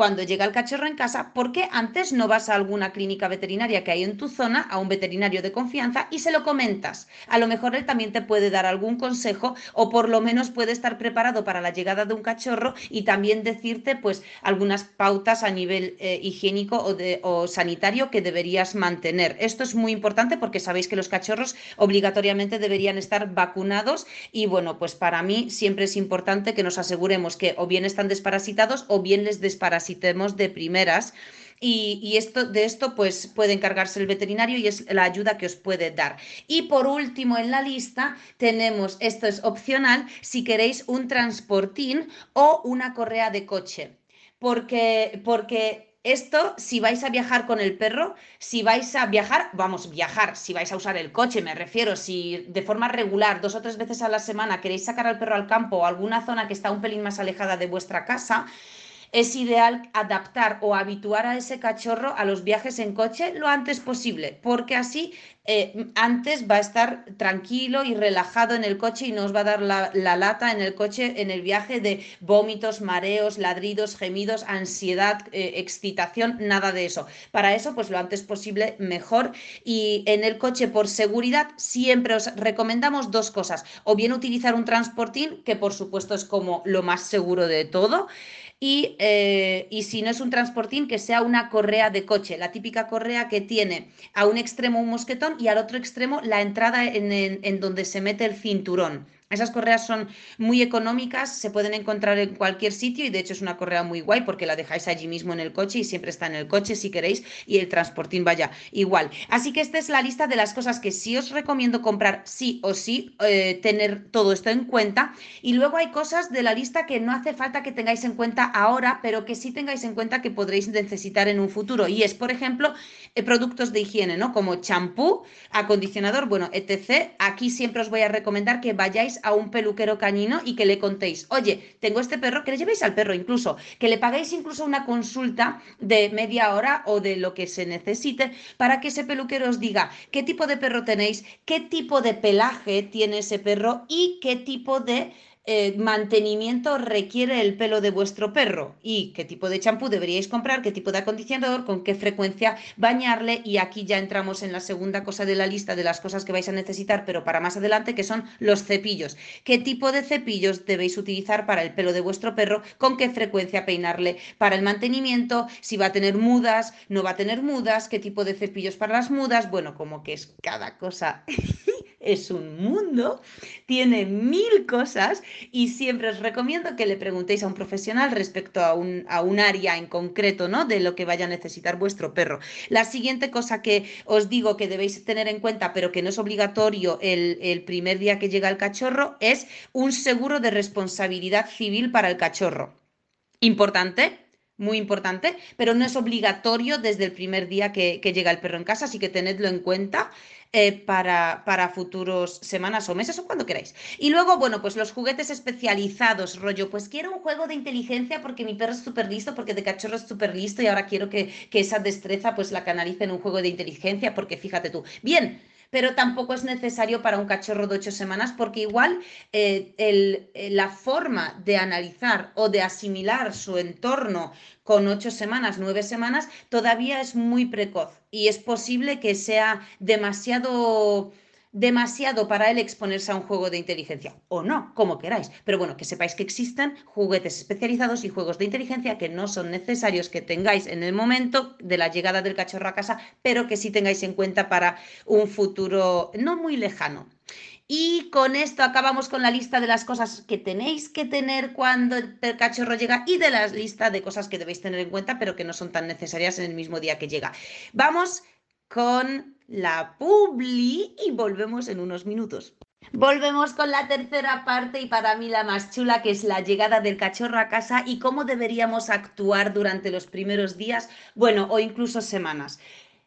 A: cuando llega el cachorro en casa, porque antes no vas a alguna clínica veterinaria que hay en tu zona, a un veterinario de confianza y se lo comentas. A lo mejor él también te puede dar algún consejo o por lo menos puede estar preparado para la llegada de un cachorro y también decirte pues algunas pautas a nivel eh, higiénico o sanitario que deberías mantener. Esto es muy importante porque sabéis que los cachorros obligatoriamente deberían estar vacunados y bueno, pues para mí siempre es importante que nos aseguremos que o bien están desparasitados o bien les desparasitamos tenemos de primeras. Y, esto, de esto pues puede encargarse el veterinario y es la ayuda que os puede dar. Y por último en la lista tenemos, esto es opcional, si queréis un transportín o una correa de coche. Porque, porque esto, si vais a viajar con el perro, si vais a viajar, vamos, viajar, si vais a usar el coche, me refiero, si de forma regular, dos o tres veces a la semana queréis sacar al perro al campo o alguna zona que está un pelín más alejada de vuestra casa, es ideal adaptar o habituar a ese cachorro a los viajes en coche lo antes posible, porque así eh, antes va a estar tranquilo y relajado en el coche y no os va a dar la, lata en el coche, en el viaje de vómitos, mareos, ladridos, gemidos, ansiedad, eh, excitación, nada de eso. Para eso, pues lo antes posible mejor. Y en el coche, por seguridad, siempre os recomendamos dos cosas. O bien utilizar un transportín, que por supuesto es como lo más seguro de todo. Y, eh, y, si no es un transportín, que sea una correa de coche, la típica correa que tiene a un extremo un mosquetón y al otro extremo la entrada en, en donde se mete el cinturón. Esas correas son muy económicas, se pueden encontrar en cualquier sitio y de hecho es una correa muy guay porque la dejáis allí mismo en el coche y siempre está en el coche si queréis y el transportín vaya igual. Así que esta es la lista de las cosas que sí os recomiendo comprar sí o sí, eh, tener todo esto en cuenta. Y luego hay cosas de la lista que no hace falta que tengáis en cuenta ahora, pero que sí tengáis en cuenta que podréis necesitar en un futuro. Y es, por ejemplo, eh, productos de higiene, ¿no? Como champú, acondicionador, bueno, etc. Aquí siempre os voy a recomendar que vayáis a un peluquero cañino y que le contéis, oye, tengo este perro, que le llevéis al perro incluso, que le paguéis incluso una consulta de media hora o de lo que se necesite para que ese peluquero os diga qué tipo de perro tenéis, qué tipo de pelaje tiene ese perro y qué tipo de eh, mantenimiento requiere el pelo de vuestro perro y qué tipo de champú deberíais comprar, qué tipo de acondicionador, con qué frecuencia bañarle y aquí ya entramos en la segunda cosa de la lista de las cosas que vais a necesitar, pero para más adelante, que son los cepillos. ¿Qué tipo de cepillos debéis utilizar para el pelo de vuestro perro? ¿Con qué frecuencia peinarle para el mantenimiento? Si va a tener mudas, no va a tener mudas, qué tipo de cepillos para las mudas, bueno, como que es cada cosa [laughs] es un mundo, tiene mil cosas y siempre os recomiendo que le preguntéis a un profesional respecto a un, a un área en concreto, ¿no? De lo que vaya a necesitar vuestro perro. La siguiente cosa que os digo que debéis tener en cuenta, pero que no es obligatorio el, el primer día que llega el cachorro, es un seguro de responsabilidad civil para el cachorro. Importante, muy importante, pero no es obligatorio desde el primer día que, llega el perro en casa, así que tenedlo en cuenta. Eh, para, para futuros semanas o meses o cuando queráis. Y luego, bueno, pues los juguetes especializados, rollo, pues quiero un juego de inteligencia porque mi perro es súper listo, porque de cachorro es súper listo y ahora quiero que, que esa destreza pues la canalice en un juego de inteligencia, porque fíjate tú, bien, pero tampoco es necesario para un cachorro de ocho semanas porque igual eh, eh, la forma de analizar o de asimilar su entorno con ocho semanas, nueve semanas, todavía es muy precoz y es posible que sea demasiado demasiado para él exponerse a un juego de inteligencia, o no, como queráis. Pero bueno, que sepáis que existen juguetes especializados y juegos de inteligencia que no son necesarios que tengáis en el momento de la llegada del cachorro a casa, pero que sí tengáis en cuenta para un futuro no muy lejano. Y con esto acabamos con la lista de las cosas que tenéis que tener cuando el cachorro llega y de la lista de cosas que debéis tener en cuenta, pero que no son tan necesarias en el mismo día que llega. Vamos con la publi y volvemos en unos minutos. Volvemos con la tercera parte y para mí la más chula, que es la llegada del cachorro a casa y cómo deberíamos actuar durante los primeros días, bueno, o incluso semanas.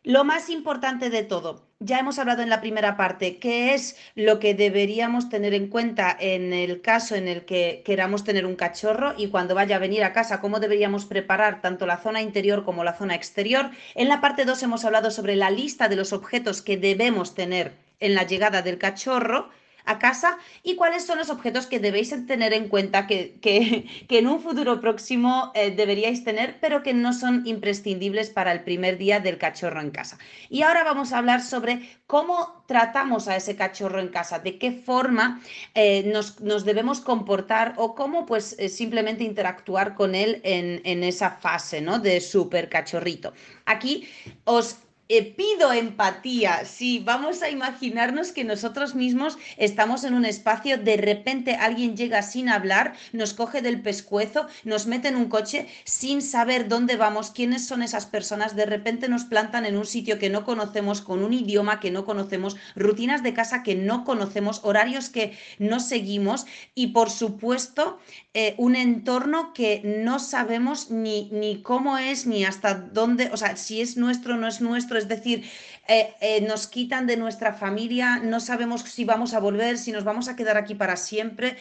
A: Lo más importante de todo, ya hemos hablado en la primera parte, qué es lo que deberíamos tener en cuenta en el caso en el que queramos tener un cachorro y cuando vaya a venir a casa, cómo deberíamos preparar tanto la zona interior como la zona exterior. En la parte 2 hemos hablado sobre la lista de los objetos que debemos tener en la llegada del cachorro a casa y cuáles son los objetos que debéis tener en cuenta [laughs] que, en un futuro próximo eh, deberíais tener, pero que no son imprescindibles para el primer día del cachorro en casa. Y ahora vamos a hablar sobre cómo tratamos a ese cachorro en casa, de qué forma eh, nos, debemos comportar o cómo pues eh, simplemente interactuar con él en, en esa fase ¿no? de super cachorrito. Aquí os pido empatía. Sí, vamos a imaginarnos que nosotros mismos estamos en un espacio, de repente alguien llega sin hablar, nos coge del pescuezo, nos mete en un coche sin saber dónde vamos, quiénes son esas personas, de repente nos plantan en un sitio que no conocemos, con un idioma que no conocemos, rutinas de casa que no conocemos, horarios que no seguimos y por supuesto eh, un entorno que no sabemos ni, ni cómo es, ni hasta dónde, o sea, si es nuestro o no es nuestro es decir, eh, eh, nos quitan de nuestra familia, no sabemos si vamos a volver, si nos vamos a quedar aquí para siempre.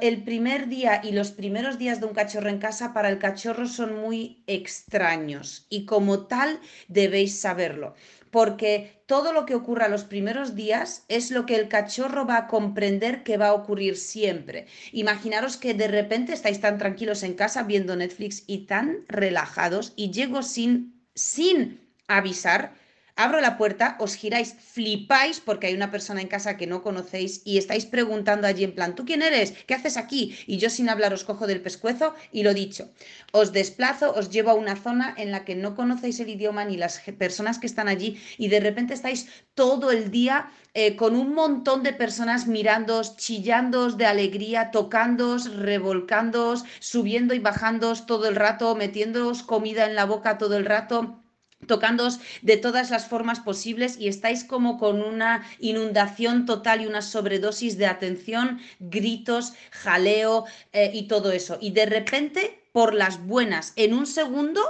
A: el primer día y los primeros días de un cachorro en casa para el cachorro son muy extraños y como tal debéis saberlo porque todo lo que ocurra los primeros días es lo que el cachorro va a comprender que va a ocurrir siempre. Imaginaros que de repente estáis tan tranquilos en casa viendo Netflix y tan relajados y llego sin, sin avisar, abro la puerta, os giráis, flipáis porque hay una persona en casa que no conocéis y estáis preguntando allí en plan, ¿tú quién eres? ¿Qué haces aquí? Y yo sin hablar os cojo del pescuezo y lo dicho, os desplazo, os llevo a una zona en la que no conocéis el idioma ni las personas que están allí y de repente estáis todo el día eh, con un montón de personas mirándoos, chillándoos de alegría, tocándoos, revolcándoos, subiendo y bajándoos todo el rato, metiéndoos comida en la boca todo el rato tocándoos de todas las formas posibles y estáis como con una inundación total y una sobredosis de atención, gritos, jaleo eh, y todo eso. Y de repente, por las buenas, en un segundo,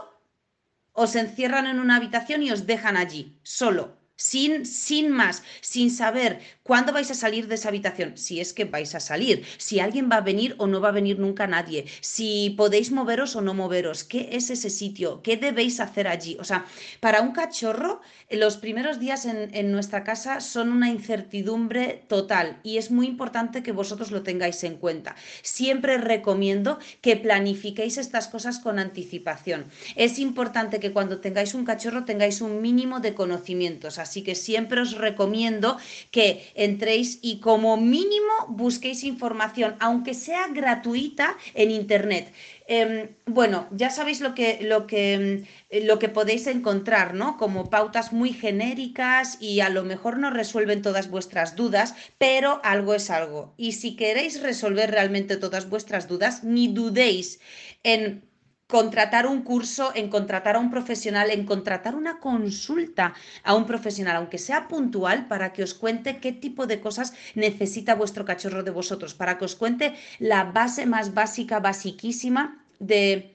A: os encierran en una habitación y os dejan allí, solo sin, sin más, sin saber cuándo vais a salir de esa habitación, si es que vais a salir, si alguien va a venir o no va a venir nunca nadie, si podéis moveros o no moveros, qué es ese sitio, qué debéis hacer allí. O sea, para un cachorro, los primeros días en, en nuestra casa son una incertidumbre total y es muy importante que vosotros lo tengáis en cuenta. Siempre recomiendo que planifiquéis estas cosas con anticipación. Es importante que cuando tengáis un cachorro tengáis un mínimo de conocimientos. Así que siempre os recomiendo que entréis y como mínimo busquéis información, aunque sea gratuita en Internet. Em, bueno, ya sabéis lo que, lo, que, lo que podéis encontrar, ¿no? Como pautas muy genéricas y a lo mejor no resuelven todas vuestras dudas, pero algo es algo. Y si queréis resolver realmente todas vuestras dudas, ni dudéis en contratar un curso, en contratar a un profesional, en contratar una consulta a un profesional, aunque sea puntual, para que os cuente qué tipo de cosas necesita vuestro cachorro de vosotros, para que os cuente la base más básica, basiquísima de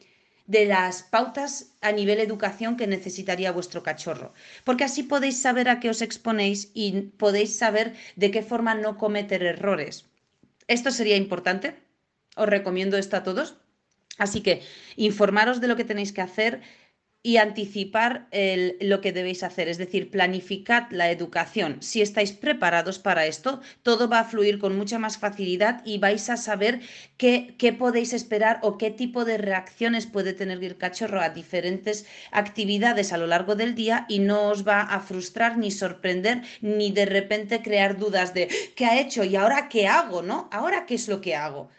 A: de las pautas a nivel educación que necesitaría vuestro cachorro, porque así podéis saber a qué os exponéis y podéis saber de qué forma no cometer errores. Esto sería importante, os recomiendo esto a todos. Así que informaros de lo que tenéis que hacer, y anticipar lo que debéis hacer, es decir, planificad la educación. Si estáis preparados para esto, todo va a fluir con mucha más facilidad y vais a saber qué, qué podéis esperar o qué tipo de reacciones puede tener el cachorro a diferentes actividades a lo largo del día y no os va a frustrar ni sorprender ni de repente crear dudas de qué ha hecho y ahora qué hago, ¿no? Ahora qué es lo que hago.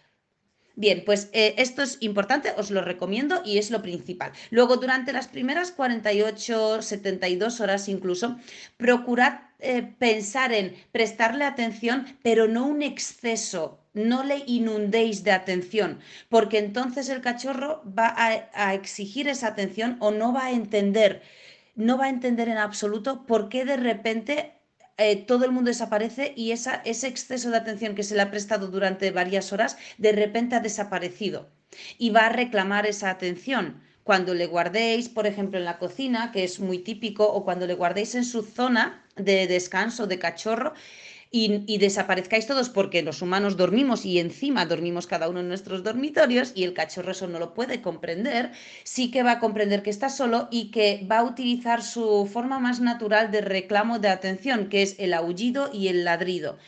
A: Bien, pues eh, esto es importante, os lo recomiendo y es lo principal. Luego, durante las primeras 48, 72 horas incluso, procurad eh, pensar en prestarle atención, pero no un exceso, no le inundéis de atención, porque entonces el cachorro va a exigir esa atención o no va a entender, no va a entender en absoluto por qué de repente eh, todo el mundo desaparece y esa, ese exceso de atención que se le ha prestado durante varias horas de repente ha desaparecido y va a reclamar esa atención. Cuando le guardéis, por ejemplo, en la cocina, que es muy típico, o cuando le guardéis en su zona de descanso de cachorro, y, desaparezcáis todos porque los humanos dormimos y encima dormimos cada uno en nuestros dormitorios y el cachorro eso no lo puede comprender, sí que va a comprender que está solo y que va a utilizar su forma más natural de reclamo de atención, que es el aullido y el ladrido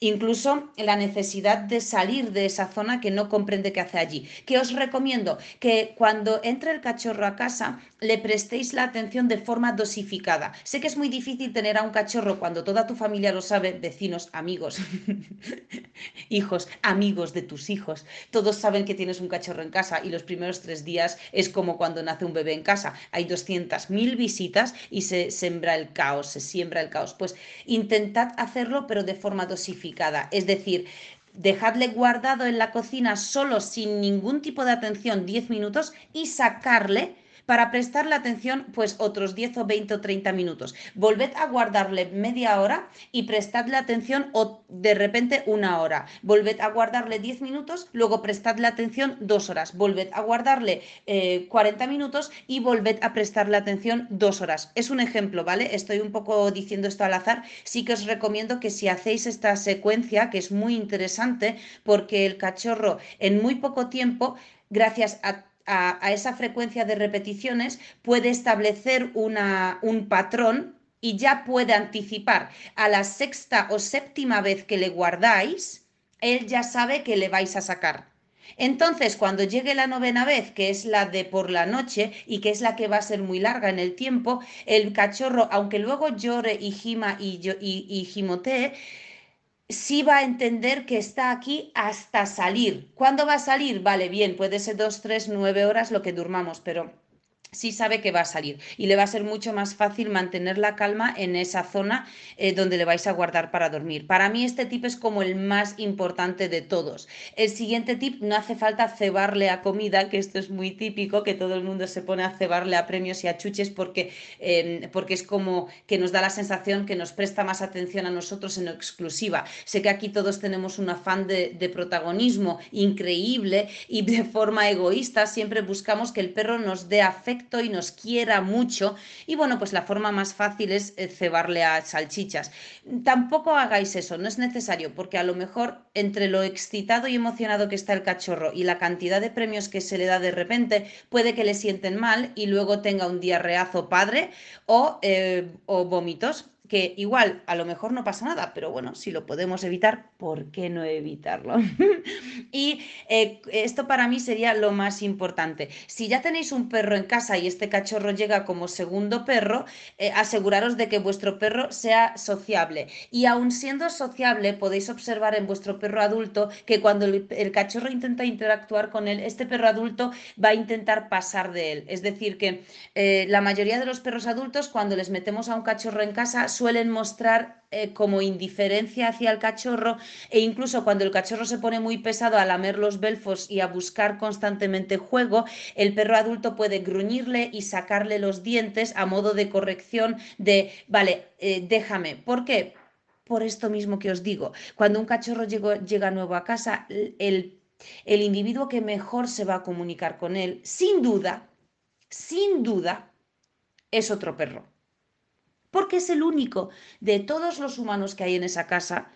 A: incluso la necesidad de salir de esa zona que no comprende qué hace allí. Que os recomiendo que cuando entre el cachorro a casa le prestéis la atención de forma dosificada. Sé que es muy difícil tener a un cachorro cuando toda tu familia lo sabe, vecinos, amigos, [laughs] hijos, amigos de tus hijos. Todos saben que tienes un cachorro en casa y los primeros tres días es como cuando nace un bebé en casa. Hay 200.000 visitas y se sembra el caos, se siembra el caos. Pues intentad hacerlo pero de forma dosificada es decir, dejadle guardado en la cocina solo sin ningún tipo de atención 10 minutos y sacarle para prestarle atención pues otros 10 o 20 o 30 minutos. Volved a guardarle media hora y prestadle atención o de repente una hora. Volved a guardarle 10 minutos, luego prestadle atención dos horas. Volved a guardarle 40 eh, minutos y volved a prestarle atención dos horas. Es un ejemplo, ¿vale? Estoy un poco diciendo esto al azar. Sí que os recomiendo que si hacéis esta secuencia, que es muy interesante porque el cachorro en muy poco tiempo gracias a a, esa frecuencia de repeticiones puede establecer una, un patrón y ya puede anticipar a la sexta o séptima vez que le guardáis, él ya sabe que le vais a sacar. Entonces, cuando llegue la novena vez, que es la de por la noche y que es la que va a ser muy larga en el tiempo, el cachorro, aunque luego llore y gima y, y, y gimotee, sí va a entender que está aquí hasta salir. ¿Cuándo va a salir? Vale, bien, puede ser dos, tres, nueve horas lo que durmamos, pero sí sabe que va a salir y le va a ser mucho más fácil mantener la calma en esa zona eh, donde le vais a guardar para dormir. Para mí este tip es como el más importante de todos. El siguiente tip, no hace falta cebarle a comida, que esto es muy típico, que todo el mundo se pone a cebarle a premios y a chuches porque, em, porque es como que nos da la sensación que nos presta más atención a nosotros en exclusiva. Sé que aquí todos tenemos un afán de, de protagonismo increíble y de forma egoísta siempre buscamos que el perro nos dé afecto y nos quiera mucho. Y bueno, pues la forma más fácil es eh, cebarle a salchichas. Tampoco hagáis eso, no es necesario, porque a lo mejor entre lo excitado y emocionado que está el cachorro y la cantidad de premios que se le da de repente, puede que le sienten mal y luego tenga un diarreazo padre o, eh, o vómitos que igual a lo mejor no pasa nada, pero bueno, si lo podemos evitar, ¿por qué no evitarlo? [laughs] y eh, esto para mí sería lo más importante. Si ya tenéis un perro en casa y este cachorro llega como segundo perro, eh, aseguraros de que vuestro perro sea sociable. Y aun siendo sociable, podéis observar en vuestro perro adulto que cuando el, cachorro intenta interactuar con él, este perro adulto va a intentar pasar de él. Es decir, que eh, la mayoría de los perros adultos, cuando les metemos a un cachorro en casa, suelen mostrar eh, como indiferencia hacia el cachorro e incluso cuando el cachorro se pone muy pesado a lamer los belfos y a buscar constantemente juego, el perro adulto puede gruñirle y sacarle los dientes a modo de corrección de, vale, eh, déjame. ¿Por qué? Por esto mismo que os digo, cuando un cachorro llega nuevo a casa, el el individuo que mejor se va a comunicar con él, sin duda, sin duda, es otro perro. Porque es el único de todos los humanos que hay en esa casa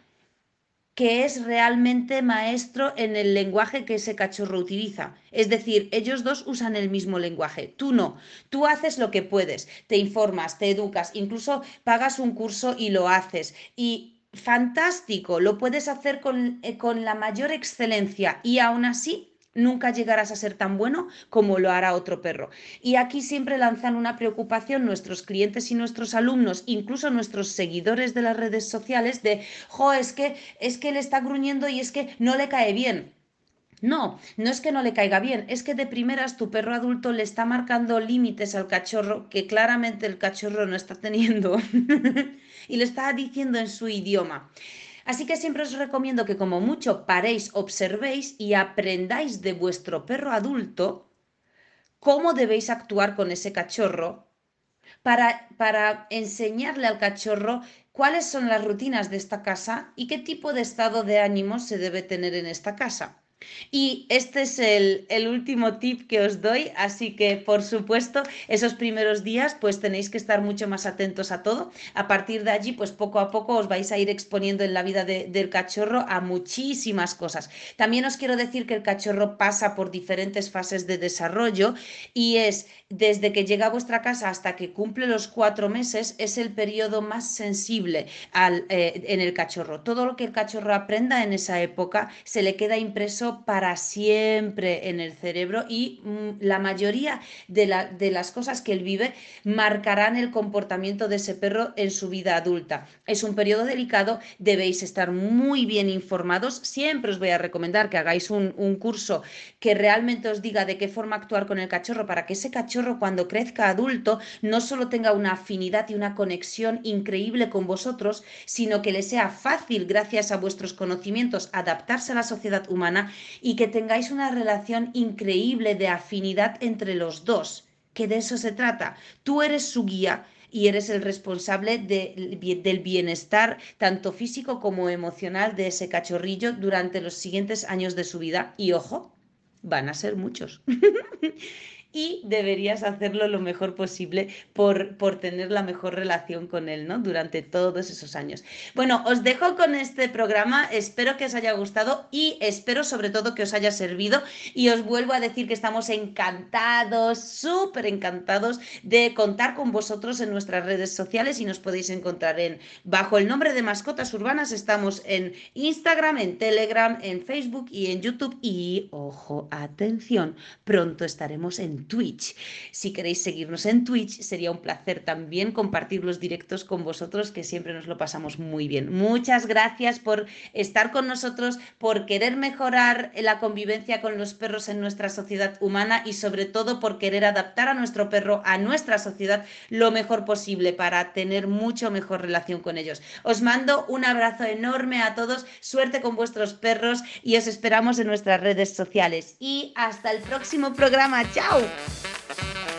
A: que es realmente maestro en el lenguaje que ese cachorro utiliza. Es decir, ellos dos usan el mismo lenguaje, tú no. Tú haces lo que puedes, te informas, te educas, incluso pagas un curso y lo haces. Y fantástico, lo puedes hacer con, eh, con la mayor excelencia y aún así nunca llegarás a ser tan bueno como lo hará otro perro. Y aquí siempre lanzan una preocupación nuestros clientes y nuestros alumnos, incluso nuestros seguidores de las redes sociales, de, jo, es que, es que le está gruñendo y es que no le cae bien. No, no es que no le caiga bien, es que de primeras tu perro adulto le está marcando límites al cachorro que claramente el cachorro no está teniendo [laughs] y le está diciendo en su idioma. Así que siempre os recomiendo que como mucho paréis, observéis y aprendáis de vuestro perro adulto cómo debéis actuar con ese cachorro para, para enseñarle al cachorro cuáles son las rutinas de esta casa y qué tipo de estado de ánimo se debe tener en esta casa. Y este es el, último tip que os doy, así que por supuesto esos primeros días pues tenéis que estar mucho más atentos a todo. A partir de allí pues poco a poco os vais a ir exponiendo en la vida del cachorro a muchísimas cosas. También os quiero decir que el cachorro pasa por diferentes fases de desarrollo y es desde que llega a vuestra casa hasta que cumple los cuatro meses es el periodo más sensible eh, en el cachorro. Todo lo que el cachorro aprenda en esa época se le queda impreso para siempre en el cerebro y mm, la mayoría de, las cosas que él vive marcarán el comportamiento de ese perro en su vida adulta. Es un periodo delicado, debéis estar muy bien informados. Siempre os voy a recomendar que hagáis un curso que realmente os diga de qué forma actuar con el cachorro para que ese cachorro cuando crezca adulto no solo tenga una afinidad y una conexión increíble con vosotros, sino que le sea fácil, gracias a vuestros conocimientos, adaptarse a la sociedad humana y que tengáis una relación increíble de afinidad entre los dos, que de eso se trata. Tú eres su guía y eres el responsable del bienestar tanto físico como emocional de ese cachorrillo durante los siguientes años de su vida. Y ojo, van a ser muchos. [laughs] y deberías hacerlo lo mejor posible por, por tener la mejor relación con él, ¿no? Durante todos esos años. Bueno, os dejo con este programa, espero que os haya gustado y espero sobre todo que os haya servido y os vuelvo a decir que estamos encantados, súper encantados de contar con vosotros en nuestras redes sociales y nos podéis encontrar en bajo el nombre de Mascotas Urbanas, estamos en Instagram, en Telegram, en Facebook y en YouTube y, ojo, atención, pronto estaremos Twitch. Si queréis seguirnos en Twitch, sería un placer también compartir los directos con vosotros, que siempre nos lo pasamos muy bien. Muchas gracias por estar con nosotros, por querer mejorar la convivencia con los perros en nuestra sociedad humana y sobre todo por querer adaptar a nuestro perro a nuestra sociedad lo mejor posible para tener mucho mejor relación con ellos. Os mando un abrazo enorme a todos, suerte con vuestros perros y os esperamos en nuestras redes sociales. Y hasta el próximo programa. ¡Chao! Thank you.